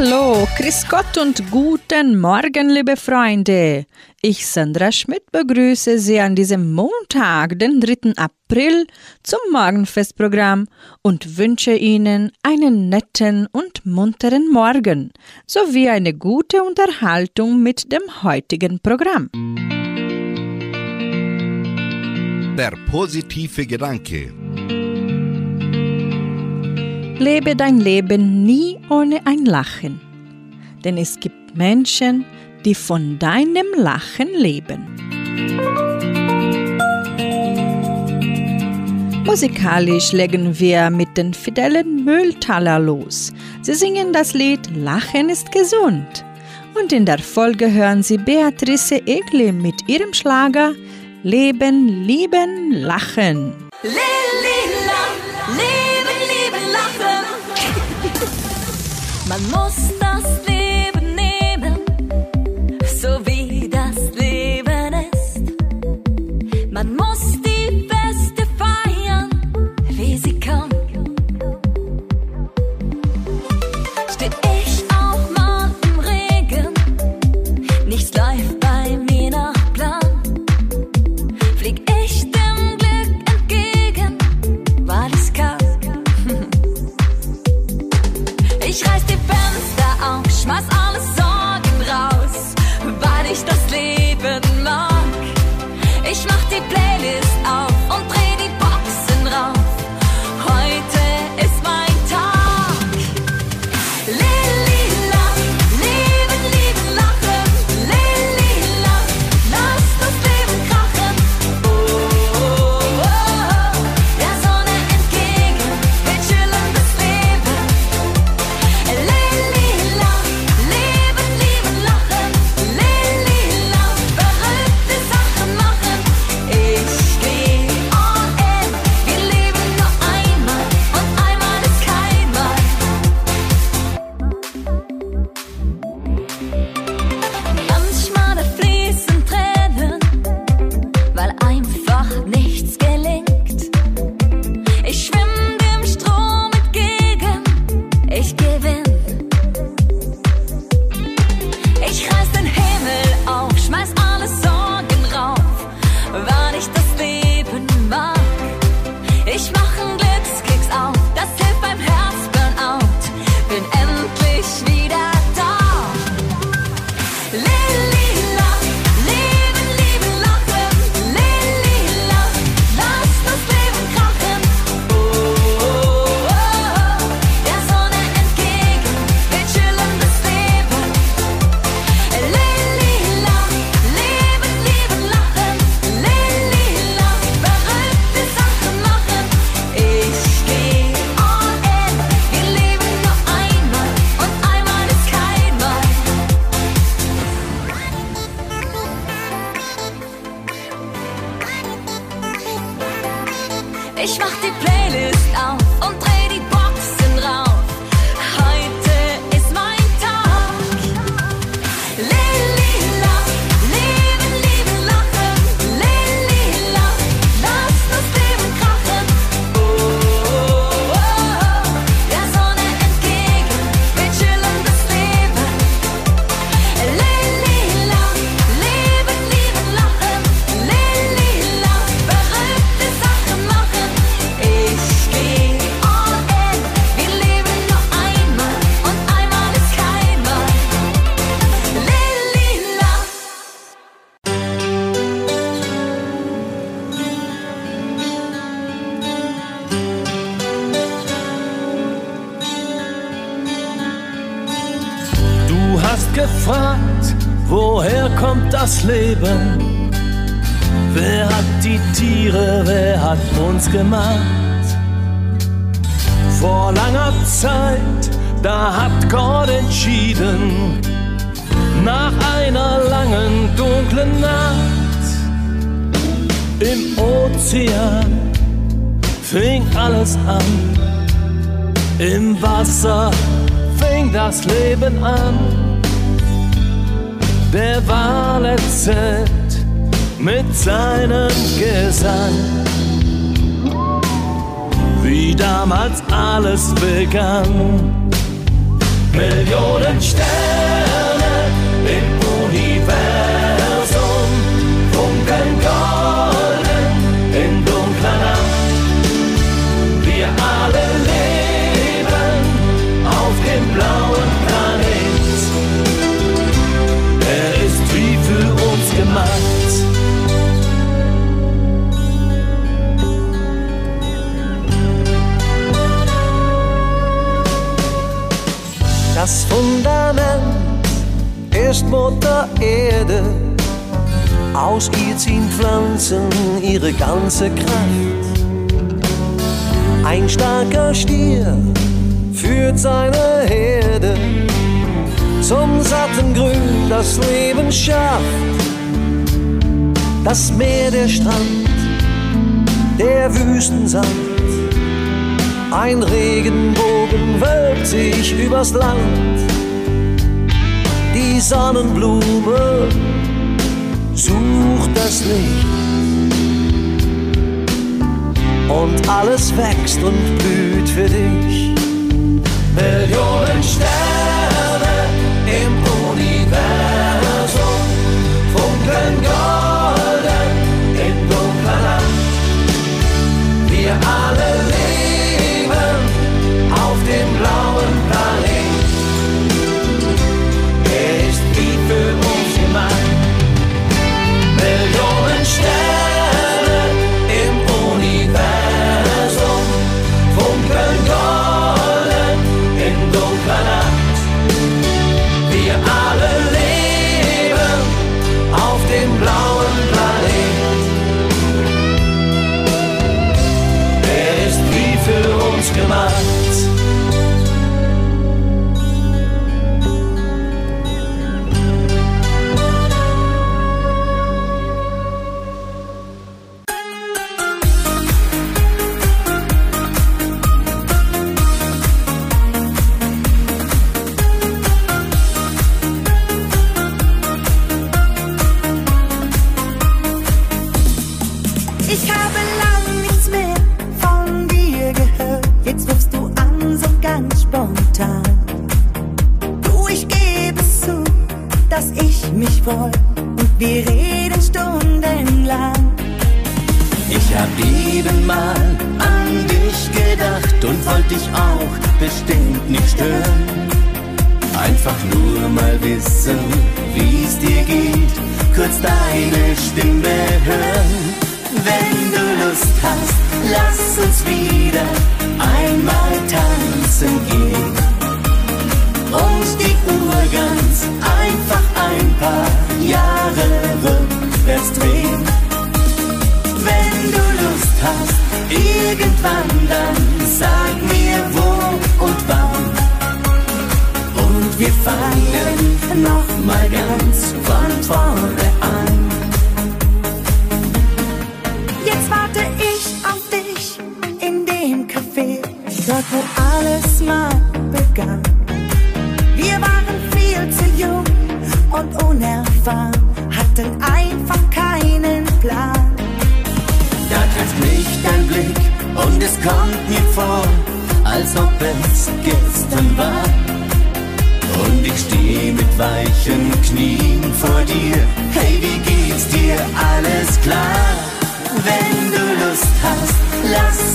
Hallo, Chris Gott und guten Morgen, liebe Freunde. Ich, Sandra Schmidt, begrüße Sie an diesem Montag, den 3. April, zum Morgenfestprogramm und wünsche Ihnen einen netten und munteren Morgen sowie eine gute Unterhaltung mit dem heutigen Programm. Der positive Gedanke. Lebe dein Leben nie ohne ein Lachen, denn es gibt Menschen, die von deinem Lachen leben. Musikalisch legen wir mit den Fidelen Mülltaler los. Sie singen das Lied Lachen ist gesund. Und in der Folge hören Sie Beatrice Egli mit ihrem Schlager Leben, Lieben, Lachen. Lilla, leben, Man muss Ich mach die Playlist auf und dreh gemacht? Vor langer Zeit, da hat Gott entschieden, nach einer langen dunklen Nacht im Ozean fing alles an, im Wasser fing das Leben an. Der Wahlerzett mit seinem Gesang. Wie damals alles begann. Millionen Sterne Mutter Erde. Aus ihr ziehen Pflanzen ihre ganze Kraft. Ein starker Stier führt seine Herde zum satten Grün, das Leben schafft. Das Meer, der Strand, der Wüstensand ein Regenbogen wölbt sich übers Land. Die Sonnenblume sucht das Licht. Und alles wächst und blüht für dich. Millionen Sterne im Universum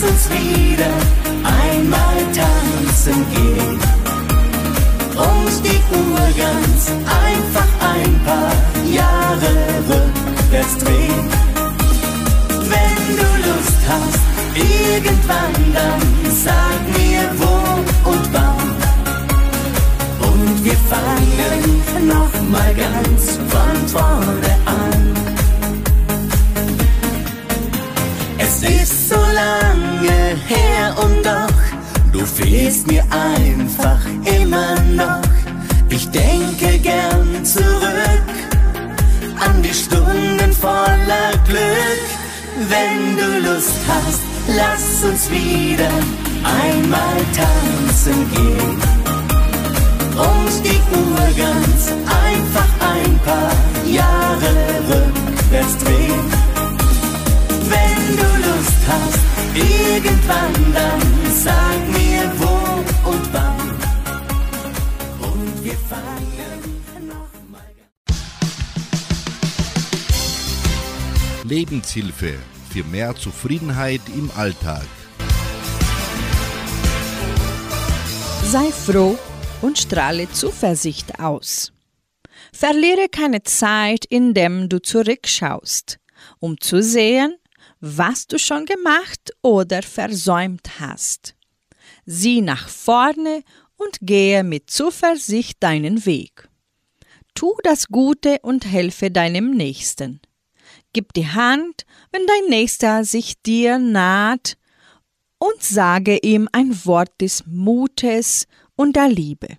uns wieder einmal tanzen gehen. Und die Uhr ganz einfach ein paar Jahre rückwärts drehen. Wenn du Lust hast, irgendwann dann sag mir wo und wann. Und wir fangen noch mal ganz von vorne fehlst mir einfach immer noch. Ich denke gern zurück an die Stunden voller Glück. Wenn du Lust hast, lass uns wieder einmal tanzen gehen. und die Uhr ganz einfach ein paar Jahre rückwärts drehen. Wenn du Lust hast, irgendwann dann sag mir wo und wann. Und wir fangen nochmal. Lebenshilfe für mehr Zufriedenheit im Alltag. Sei froh und strahle Zuversicht aus. Verliere keine Zeit, indem du zurückschaust, um zu sehen, was du schon gemacht oder versäumt hast. Sieh nach vorne und gehe mit Zuversicht deinen Weg. Tu das Gute und helfe deinem Nächsten. Gib die Hand, wenn dein Nächster sich dir naht, und sage ihm ein Wort des Mutes und der Liebe.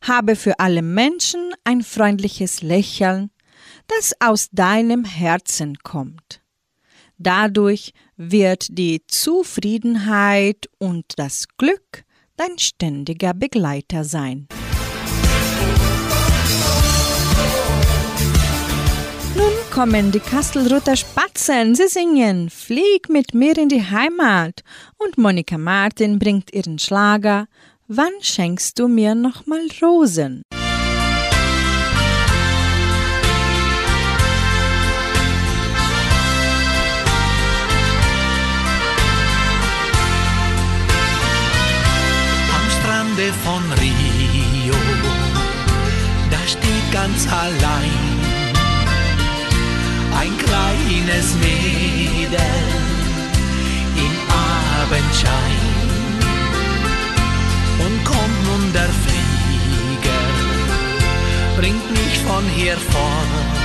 Habe für alle Menschen ein freundliches Lächeln, das aus deinem Herzen kommt. Dadurch wird die Zufriedenheit und das Glück dein ständiger Begleiter sein. Nun kommen die Kastelruther Spatzen. Sie singen Flieg mit mir in die Heimat. Und Monika Martin bringt ihren Schlager Wann schenkst du mir nochmal Rosen? Ganz allein ein kleines Mädel im Abendschein. Und kommt nun der Flieger, bringt mich von hier fort,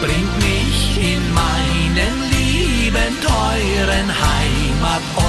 bringt mich in meinen lieben, teuren Heimatort.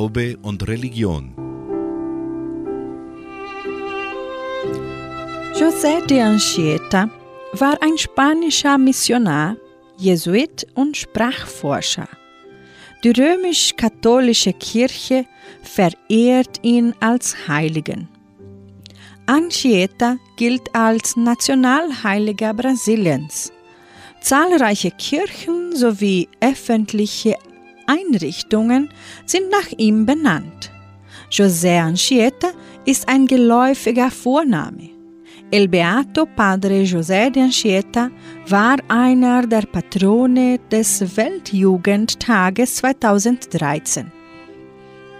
Glaube und Religion. José de Anchieta war ein spanischer Missionar, Jesuit und Sprachforscher. Die römisch-katholische Kirche verehrt ihn als Heiligen. Anchieta gilt als Nationalheiliger Brasiliens. Zahlreiche Kirchen sowie öffentliche Einrichtungen sind nach ihm benannt. José Anchieta ist ein geläufiger Vorname. El Beato Padre José de Anchieta war einer der Patrone des Weltjugendtages 2013.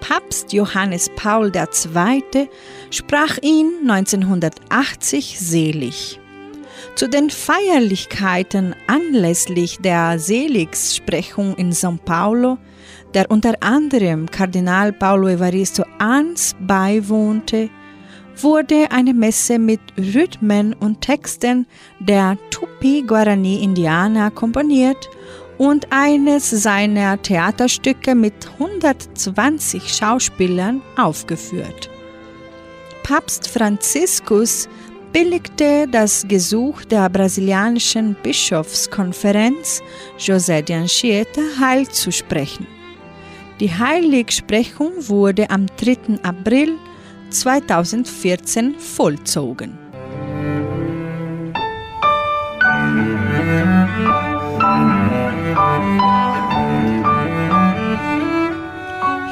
Papst Johannes Paul II. sprach ihn 1980 selig. Zu den Feierlichkeiten anlässlich der Seligsprechung in São Paulo, der unter anderem Kardinal Paulo Evaristo Ans beiwohnte, wurde eine Messe mit Rhythmen und Texten der Tupi-Guarani-Indianer komponiert und eines seiner Theaterstücke mit 120 Schauspielern aufgeführt. Papst Franziskus billigte das Gesuch der brasilianischen Bischofskonferenz, José de Anchieta, Heil zu sprechen. Die Heiligsprechung wurde am 3. April 2014 vollzogen.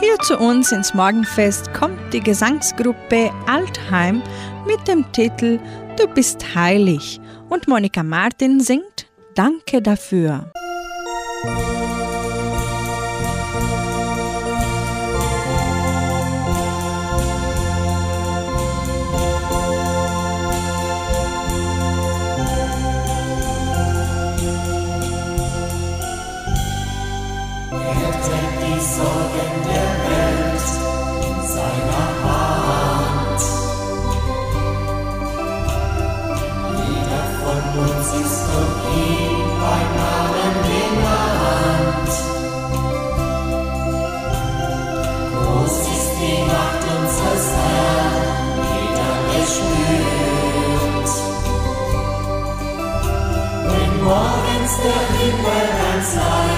Hier zu uns ins Morgenfest kommt die Gesangsgruppe Altheim mit dem Titel Du bist heilig und Monika Martin singt Danke dafür. Danke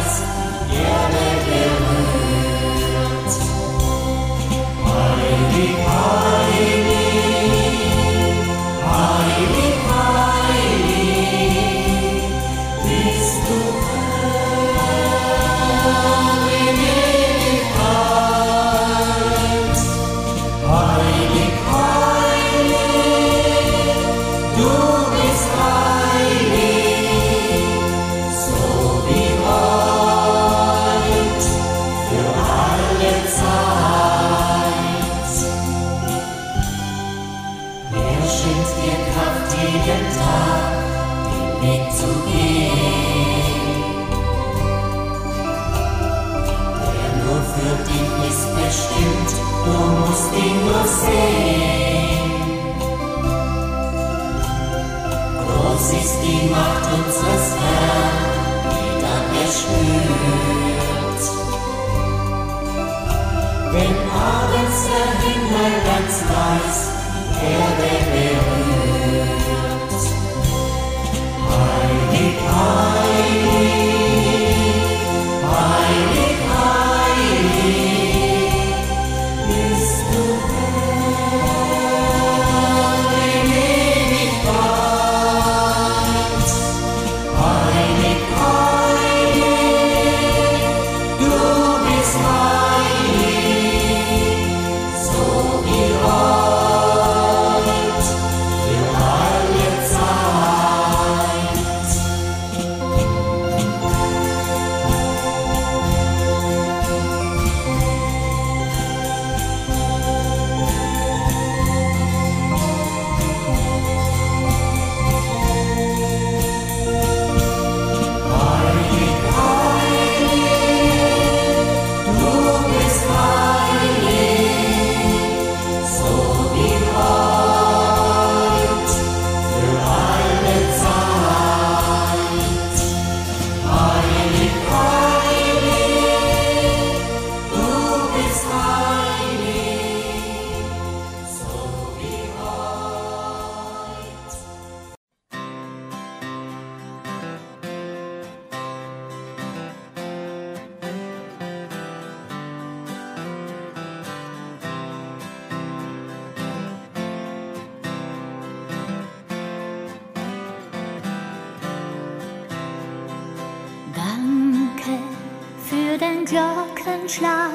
Glockenschlag,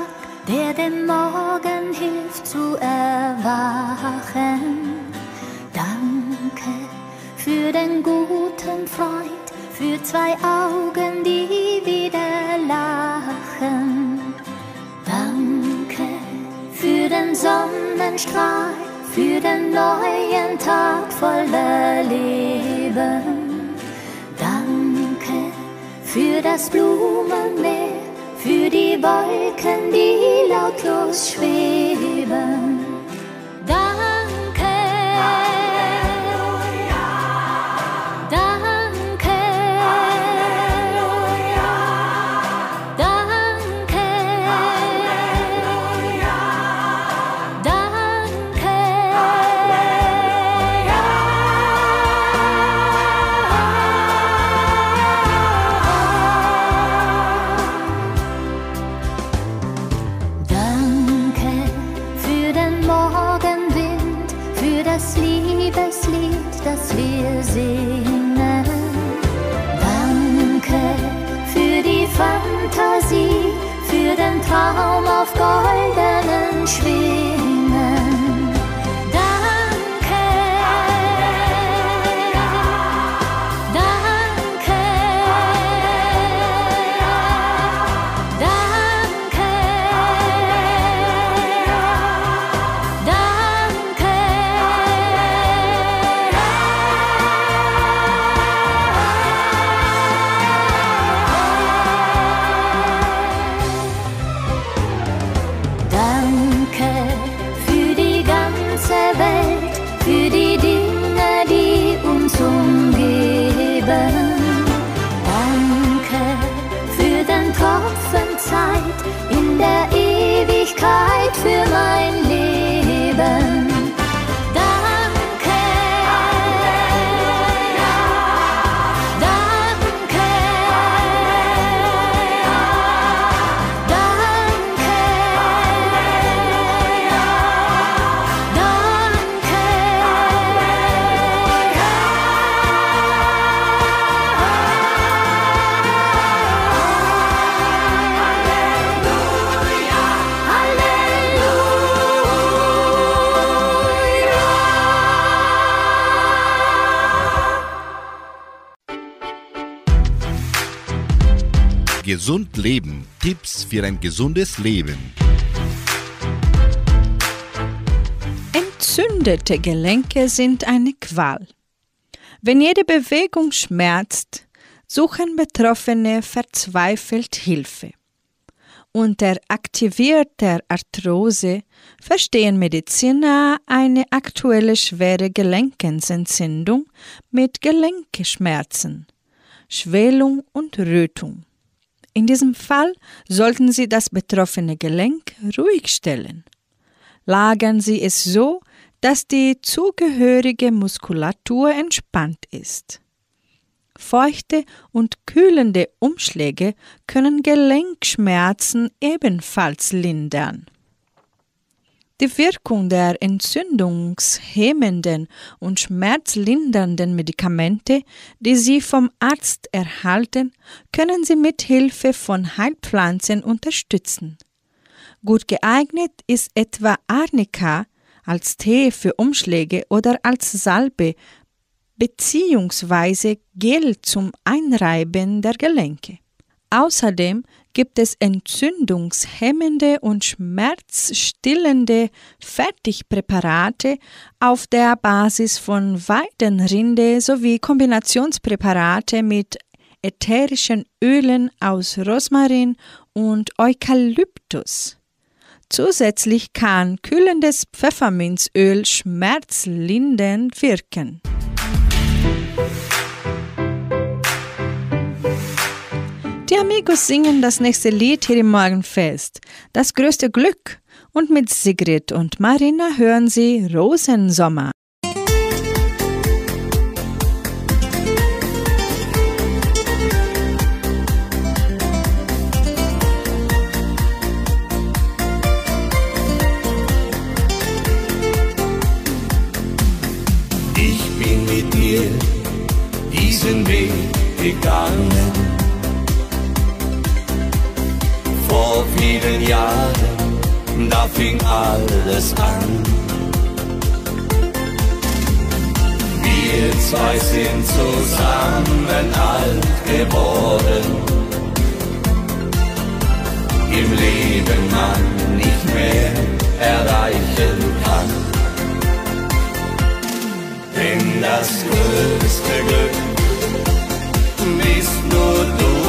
der dem Morgen hilft zu erwachen. Danke für den guten Freund, für zwei Augen, die wieder lachen. Danke für den Sonnenstrahl, für den neuen Tag voller Leben. Danke für das Blumenmeer, die Wolken, die lautlos schweben. Traum auf goldenen Schwingen. Gesund Leben. Tipps für ein gesundes Leben. Entzündete Gelenke sind eine Qual. Wenn jede Bewegung schmerzt, suchen Betroffene verzweifelt Hilfe. Unter aktivierter Arthrose verstehen Mediziner eine aktuelle schwere Gelenkensentzündung mit Gelenkeschmerzen, Schwellung und Rötung. In diesem Fall sollten Sie das betroffene Gelenk ruhig stellen. Lagern Sie es so, dass die zugehörige Muskulatur entspannt ist. Feuchte und kühlende Umschläge können Gelenkschmerzen ebenfalls lindern. Die Wirkung der entzündungshemmenden und schmerzlindernden Medikamente, die Sie vom Arzt erhalten, können Sie mit Hilfe von Heilpflanzen unterstützen. Gut geeignet ist etwa Arnika als Tee für Umschläge oder als Salbe beziehungsweise Gel zum Einreiben der Gelenke. Außerdem gibt es entzündungshemmende und schmerzstillende Fertigpräparate auf der Basis von Weidenrinde sowie Kombinationspräparate mit ätherischen Ölen aus Rosmarin und Eukalyptus. Zusätzlich kann kühlendes Pfefferminzöl schmerzlindernd wirken. Die Amigos singen das nächste Lied hier im Morgenfest, das größte Glück, und mit Sigrid und Marina hören sie Rosensommer. Fing alles an. Wir zwei sind zusammen alt geworden. Im Leben man nicht mehr erreichen kann. Denn das größte Glück bist nur du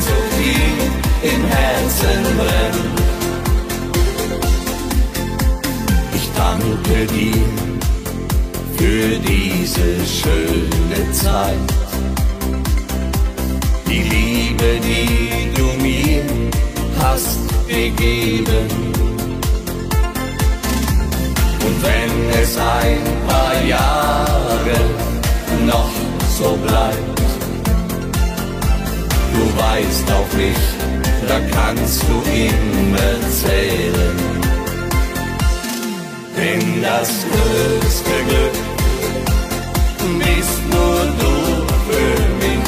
so viel im Herzen brennt. Ich danke dir für diese schöne Zeit. Die Liebe, die du mir hast gegeben. es ein paar Jahre noch so bleibt. Weißt auf mich, da kannst du immer zählen. Denn das größte Glück bist nur du für mich.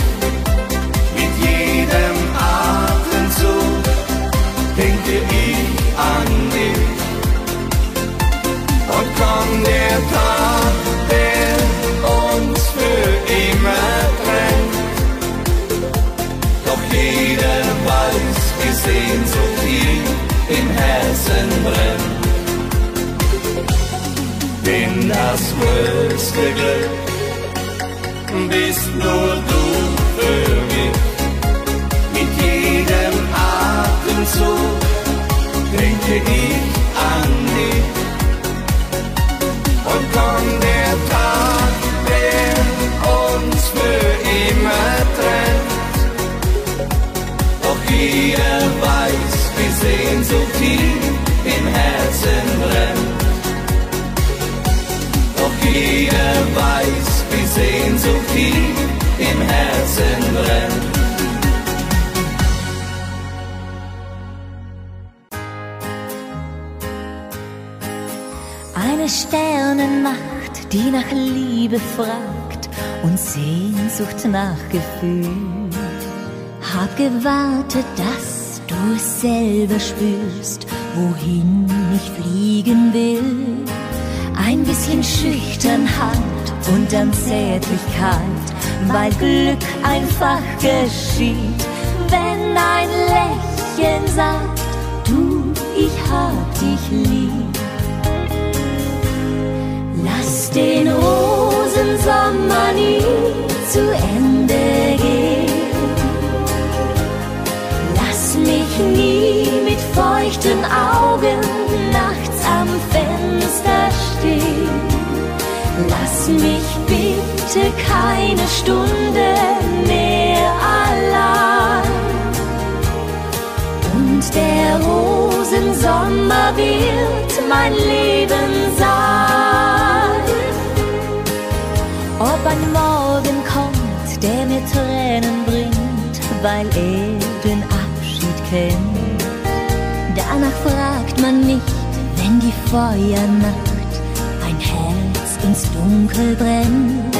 Mit jedem Atemzug denke ich an dich. Und kommt der Tag, Sehnsucht hier im Herzen brennt. Denn das größte Glück bist nur du für mich. Mit jedem Atemzug denke ich Hier im Herzen brennt. Eine Sternennacht, die nach Liebe fragt und Sehnsucht nach Gefühl. Hab gewartet, dass du es selber spürst, wohin ich fliegen will. Ein bisschen Schüchternheit und dann Zärtlichkeit, weil Glück einfach geschieht, wenn ein Lächeln sagt, du, ich hab dich lieb. Lass den Rosensommer nie zu Ende gehen. Lass mich nie mit feuchten Augen nachts am Fenster. Lass mich bitte keine Stunde mehr allein. Und der Rosensommer wird mein Leben sein. Ob ein Morgen kommt, der mir Tränen bringt, weil er den Abschied kennt. Danach fragt man nicht, wenn die Feuernacht ein Herz ins Dunkel brennt.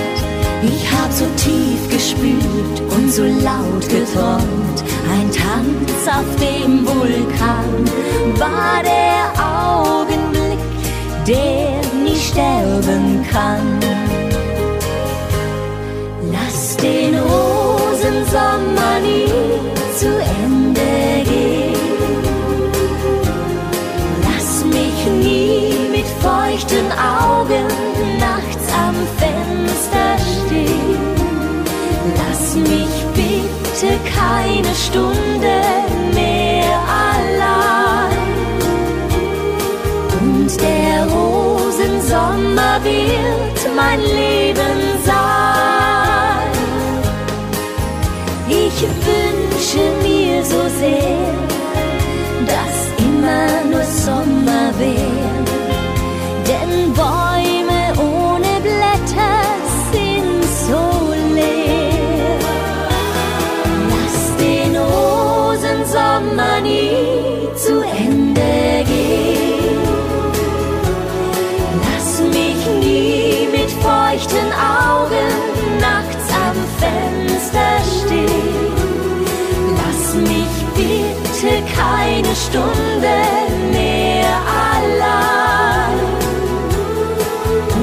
Ich hab so tief gespürt und so laut geträumt. Ein Tanz auf dem Vulkan war der Augenblick, der nie sterben kann. Lass den Rosensommer nie zu Ende feuchten Augen nachts am Fenster stehen. Lass mich bitte keine Stunde mehr allein. Und der Rosensommer wird mein Leben sein. Keine Stunde mehr allein.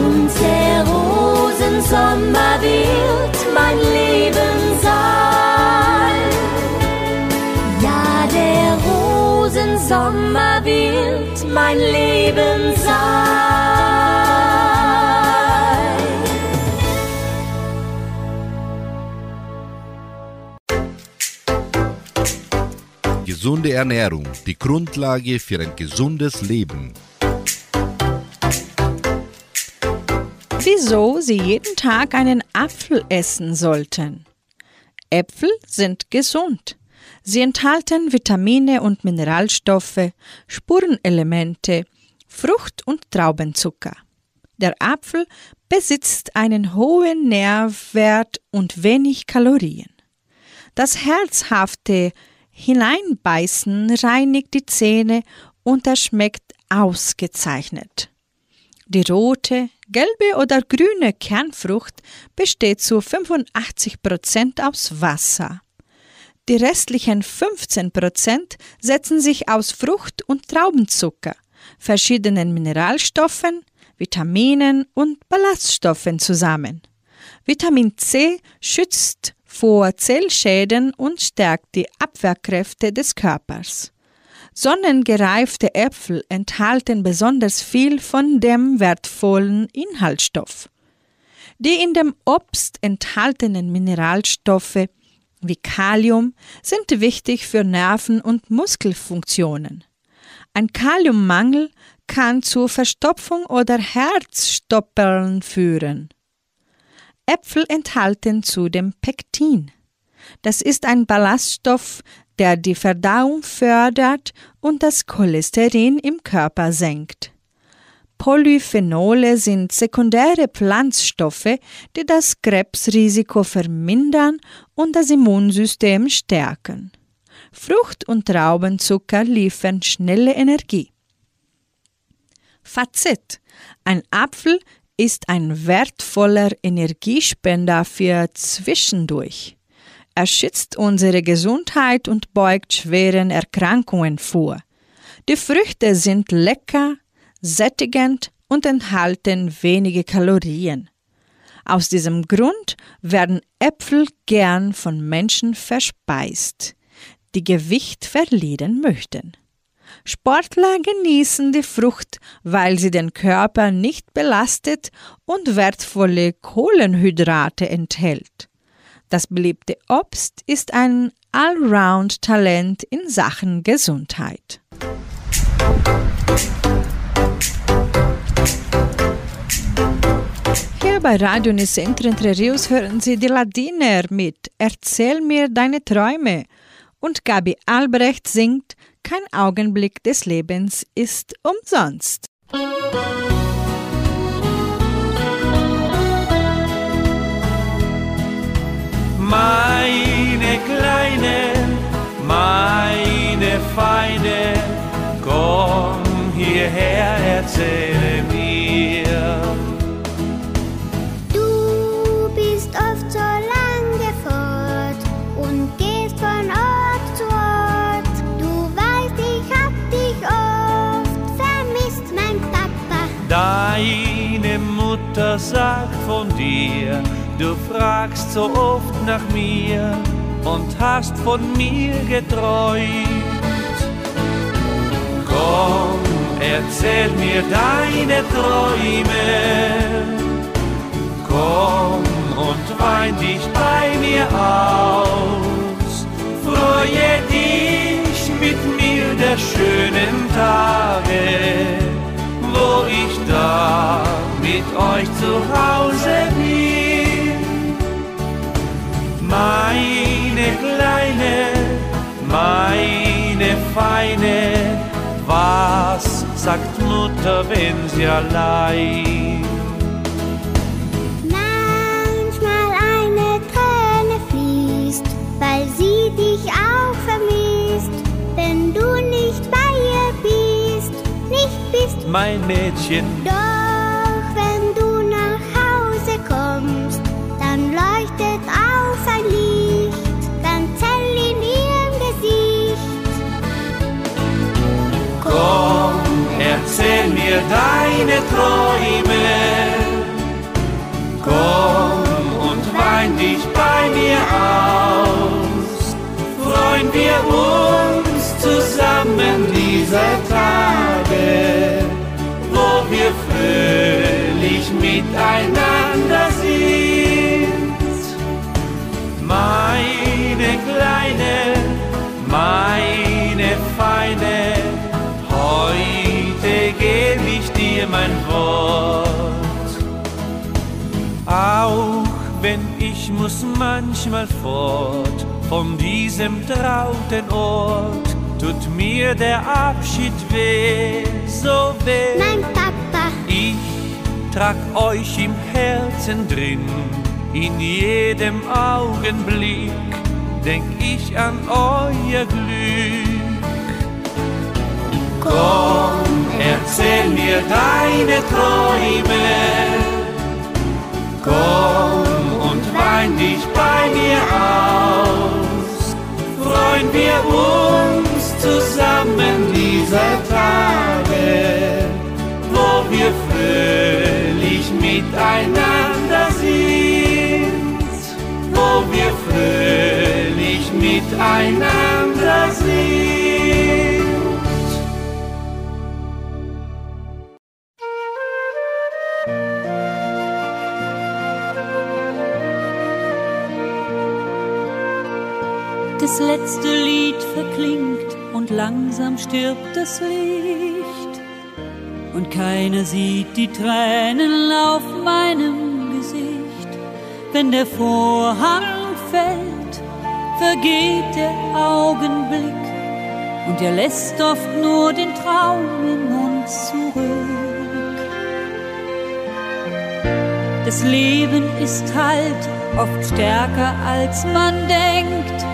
Und der Rosensommer wird mein Leben sein. Ja, der Rosensommer wird mein Leben sein. Gesunde Ernährung, die Grundlage für ein gesundes Leben. Wieso Sie jeden Tag einen Apfel essen sollten. Äpfel sind gesund. Sie enthalten Vitamine und Mineralstoffe, Spurenelemente, Frucht- und Traubenzucker. Der Apfel besitzt einen hohen Nährwert und wenig Kalorien. Das herzhafte Hineinbeißen reinigt die Zähne und er schmeckt ausgezeichnet. Die rote, gelbe oder grüne Kernfrucht besteht zu 85% aus Wasser. Die restlichen 15% setzen sich aus Frucht- und Traubenzucker, verschiedenen Mineralstoffen, Vitaminen und Ballaststoffen zusammen. Vitamin C schützt vor Zellschäden und stärkt die Abwehrkräfte des Körpers. Sonnengereifte Äpfel enthalten besonders viel von dem wertvollen Inhaltsstoff. Die in dem Obst enthaltenen Mineralstoffe wie Kalium sind wichtig für Nerven- und Muskelfunktionen. Ein Kaliummangel kann zu Verstopfung oder Herzstoppeln führen. Äpfel enthalten zudem Pektin. Das ist ein Ballaststoff, der die Verdauung fördert und das Cholesterin im Körper senkt. Polyphenole sind sekundäre Pflanzstoffe, die das Krebsrisiko vermindern und das Immunsystem stärken. Frucht- und Traubenzucker liefern schnelle Energie. Fazit. Ein Apfel ist ein wertvoller Energiespender für zwischendurch. Er schützt unsere Gesundheit und beugt schweren Erkrankungen vor. Die Früchte sind lecker, sättigend und enthalten wenige Kalorien. Aus diesem Grund werden Äpfel gern von Menschen verspeist, die Gewicht verlieren möchten. Sportler genießen die Frucht, weil sie den Körper nicht belastet und wertvolle Kohlenhydrate enthält. Das beliebte Obst ist ein Allround-Talent in Sachen Gesundheit. Hier bei Radio Nicentro Entre Rios hören Sie die Ladiner mit Erzähl mir deine Träume und Gabi Albrecht singt Kein Augenblick des Lebens ist umsonst. Meine Kleine, meine Feine, komm hierher, erzähle mir. Deine Mutter sagt von dir, du fragst so oft nach mir und hast von mir geträumt. Komm, erzähl mir deine Träume. Komm und wein dich bei mir aus. Freue dich mit mir der schönen Tage, wo ich da mit euch zu Hause bin. Meine Kleine, meine Feine, was sagt Mutter, wenn sie allein? Manchmal eine Träne fließt, weil sie dich auch vermisst. Mein Mädchen, Doch wenn du nach Hause kommst, dann leuchtet auf ein Licht, ganz hell in ihrem Gesicht. komm, erzähl mir deine Träume. Komm und wein dich bei mir aus. Freuen wir uns zusammen dieser Tage, wir fröhlich miteinander sind. Meine Kleine, meine Feine, heute geb ich dir mein Wort. Auch wenn ich muss manchmal fort von diesem trauten Ort, tut mir der Abschied weh, so weh. Papa, Ich trag euch im Herzen drin, in jedem Augenblick denk ich an euer Glück. Komm, erzähl mir deine Träume, komm und wein dich bei mir aus, freuen wir uns zusammen dieser Tage, wo wir fröhlich miteinander sind, wo wir fröhlich miteinander sind. Das letzte Lied verklingt und langsam stirbt das Licht. Und keiner sieht die Tränen auf meinem Gesicht. Wenn der Vorhang fällt, vergeht der Augenblick. Und er lässt oft nur den Traum in uns zurück. Das Leben ist halt oft stärker als man denkt.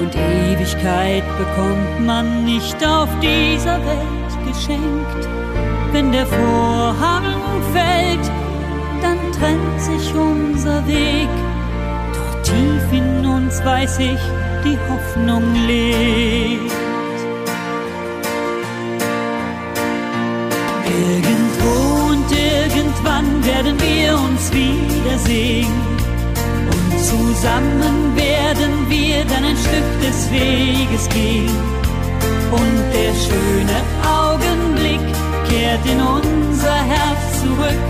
Und Ewigkeit bekommt man nicht auf dieser Welt geschenkt. Wenn der Vorhang fällt, dann trennt sich unser Weg. Doch tief in uns weiß ich, die Hoffnung lebt. Irgendwo und irgendwann werden wir uns wiedersehen. Und zusammen werden wir dann ein Stück des Weges gehen. Und der schöne Augenblick kehrt in unser Herz zurück.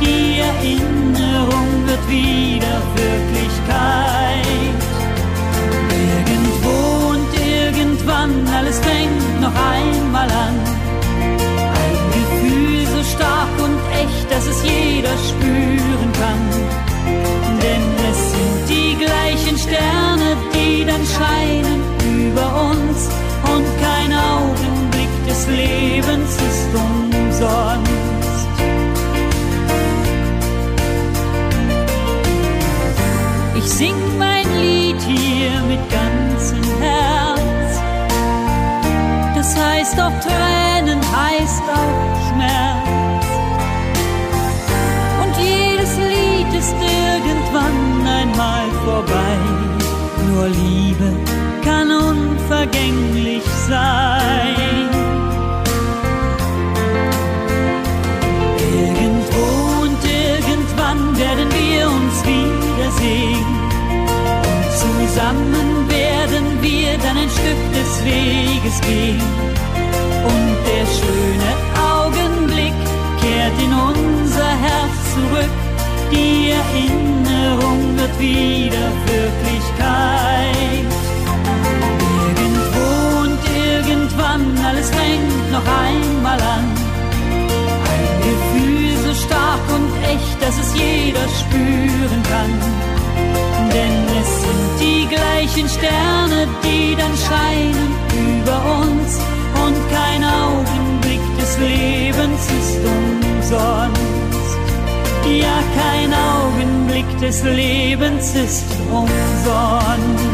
Die Erinnerung wird wieder Wirklichkeit. Irgendwo und irgendwann, alles fängt noch einmal an. Ein Gefühl so stark und echt, dass es jeder spüren kann. Denn es sind die gleichen Sterne, die dann scheinen über uns. Und kein Augenblick des Lebens ist umsonst. Ich sing mein Lied hier mit ganzem Herz. Das heißt auch Tränen, heißt auch Schmerz. Und jedes Lied ist irgendwann einmal vorbei. Nur Liebe kann unvergänglich sein. Zusammen werden wir dann ein Stück des Weges gehen. Und der schöne Augenblick kehrt in unser Herz zurück. Die Erinnerung wird wieder Wirklichkeit. Irgendwo und irgendwann, alles fängt noch einmal an. Ein Gefühl so stark und echt, dass es jeder spüren kann. Denn die gleichen Sterne, die dann scheinen über uns. Und kein Augenblick des Lebens ist umsonst. Ja, kein Augenblick des Lebens ist umsonst.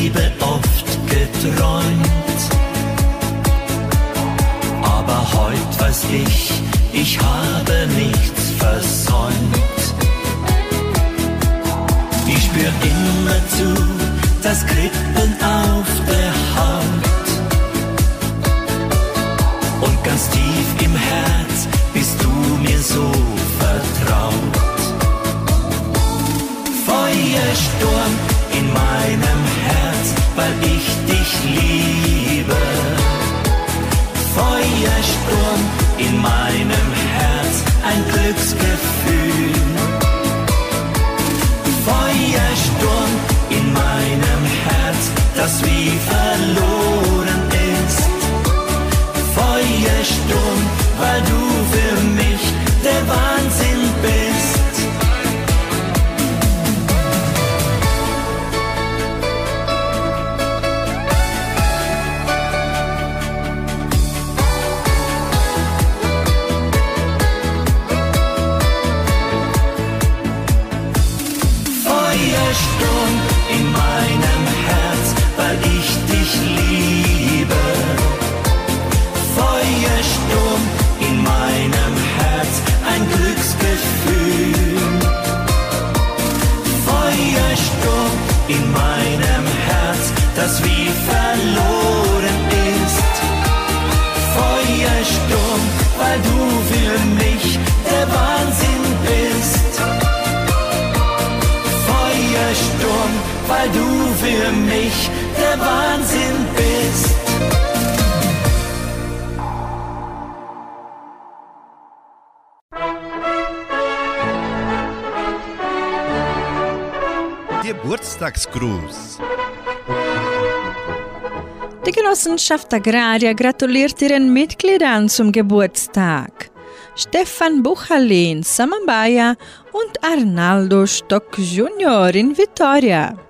Liebe oft geträumt. Aber heute weiß ich, ich habe nichts versäumt. Ich spür immer zu, das Kribbeln für mich der Wahnsinn bist. Geburtstagsgruß. Die Genossenschaft Agraria gratuliert ihren Mitgliedern zum Geburtstag. Stefan Buchalin in Samambaya und Arnaldo Stock Jr. in Vitoria.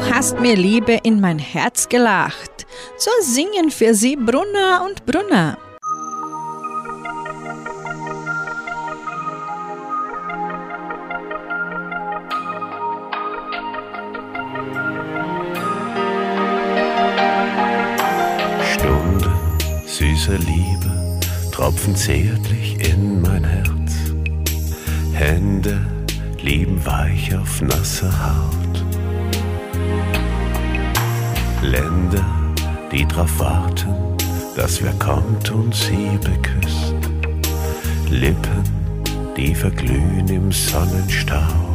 Du hast mir Liebe in mein Herz gelacht. So singen für sie Brunner und Brunner. Stunde süßer Liebe tropfen zärtlich in mein Herz. Hände lieben weich auf nasser Haut. Länder, die drauf warten, dass wer kommt und sie beküsst. Lippen, die verglühen im Sonnenstaub.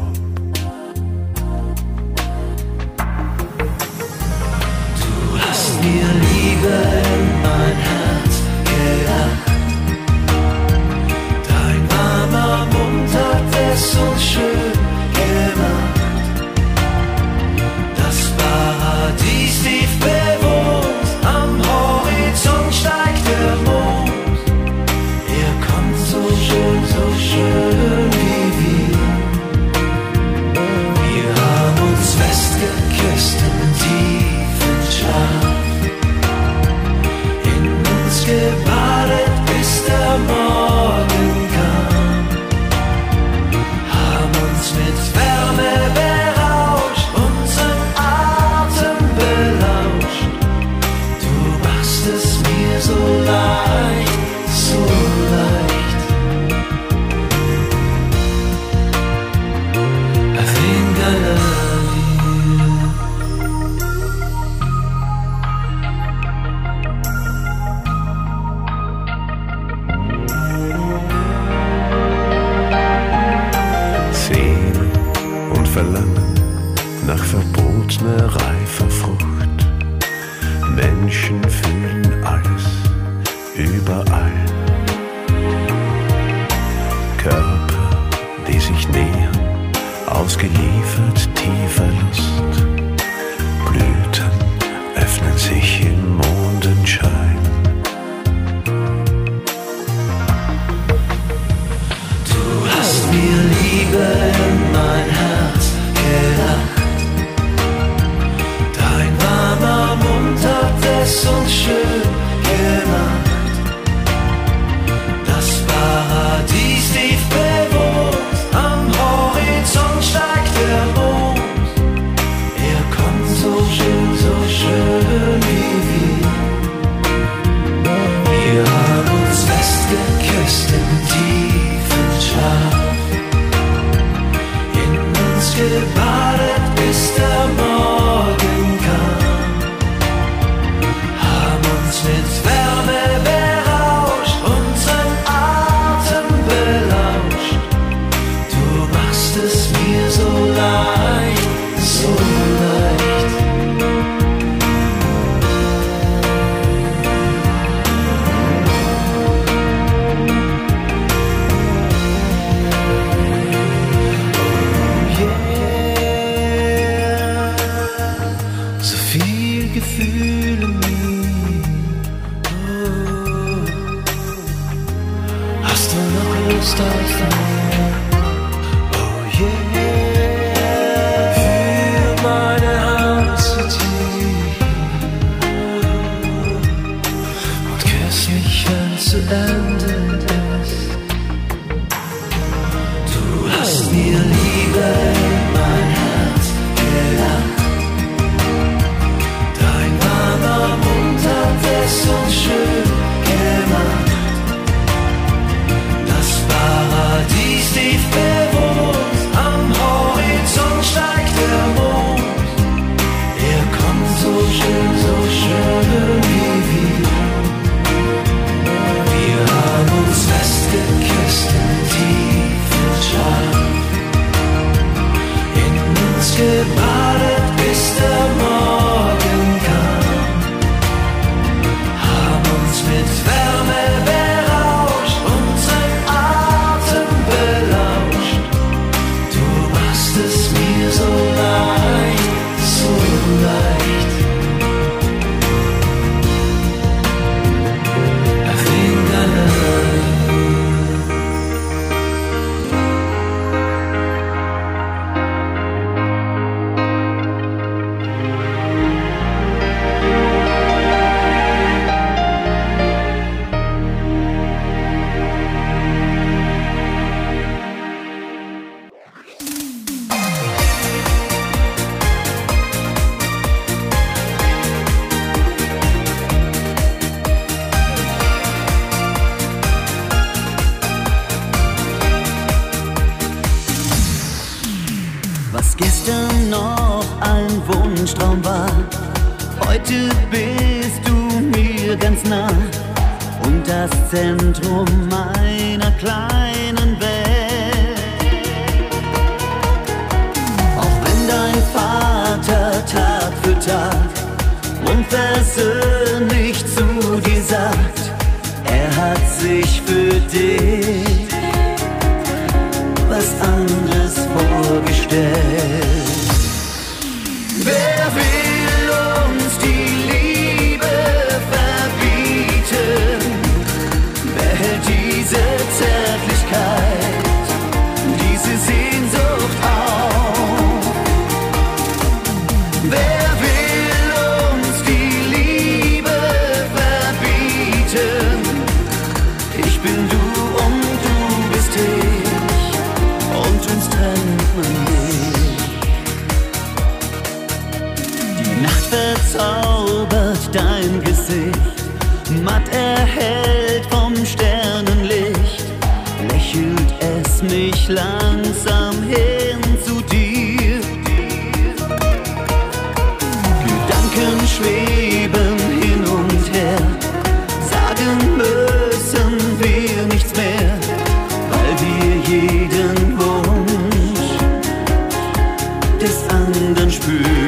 Des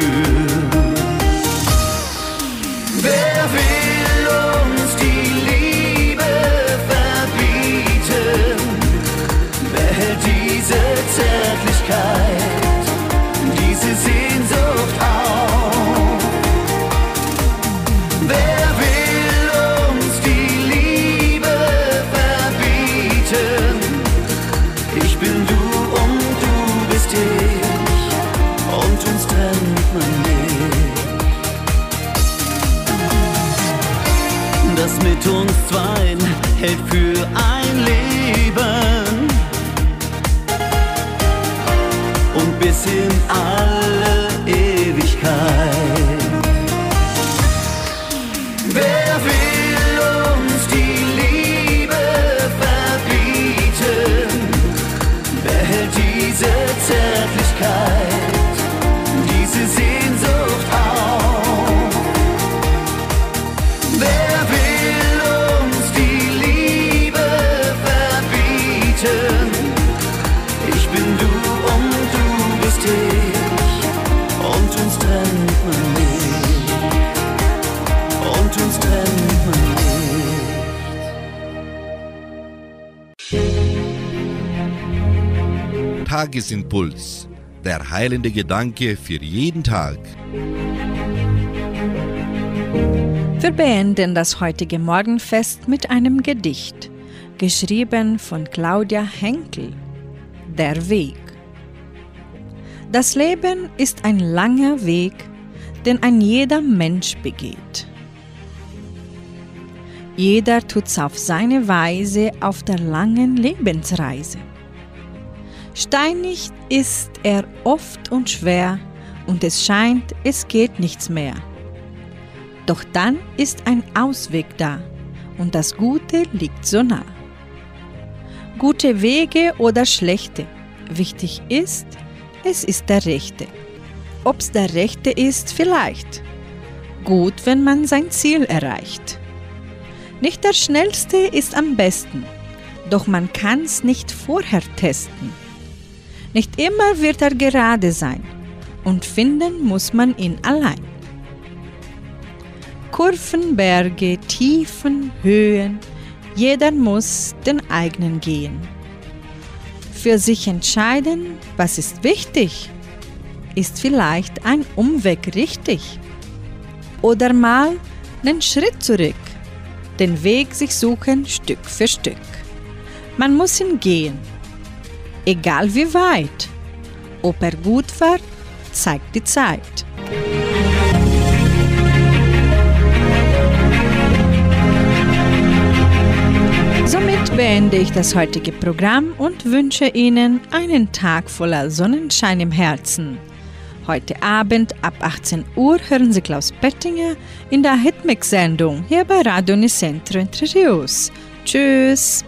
Tagesimpuls. Der heilende Gedanke für jeden Tag. Wir beenden das heutige Morgenfest mit einem Gedicht, geschrieben von Claudia Henkel. Der Weg. Das Leben ist ein langer Weg, den ein jeder Mensch begeht. Jeder tut's auf seine Weise auf der langen Lebensreise. Steinig ist er oft und schwer, und es scheint, es geht nichts mehr. Doch dann ist ein Ausweg da, und das Gute liegt so nah. Gute Wege oder schlechte, wichtig ist, es ist der Rechte. Ob's der Rechte ist, vielleicht. Gut, wenn man sein Ziel erreicht. Nicht der Schnellste ist am besten, doch man kann's nicht vorher testen. Nicht immer wird er gerade sein, und finden muss man ihn allein. Kurven, Berge, Tiefen, Höhen, jeder muss den eigenen gehen. Für sich entscheiden, was ist wichtig, ist vielleicht ein Umweg richtig. Oder mal einen Schritt zurück, den Weg sich suchen Stück für Stück. Man muss ihn gehen, egal wie weit. Ob er gut war, zeigt die Zeit. Somit beende ich das heutige Programm und wünsche Ihnen einen Tag voller Sonnenschein im Herzen. Heute Abend ab 18 Uhr hören Sie Klaus Pettinger in der Hitmix-Sendung hier bei Radio Nicentro Entre Rios. Tschüss!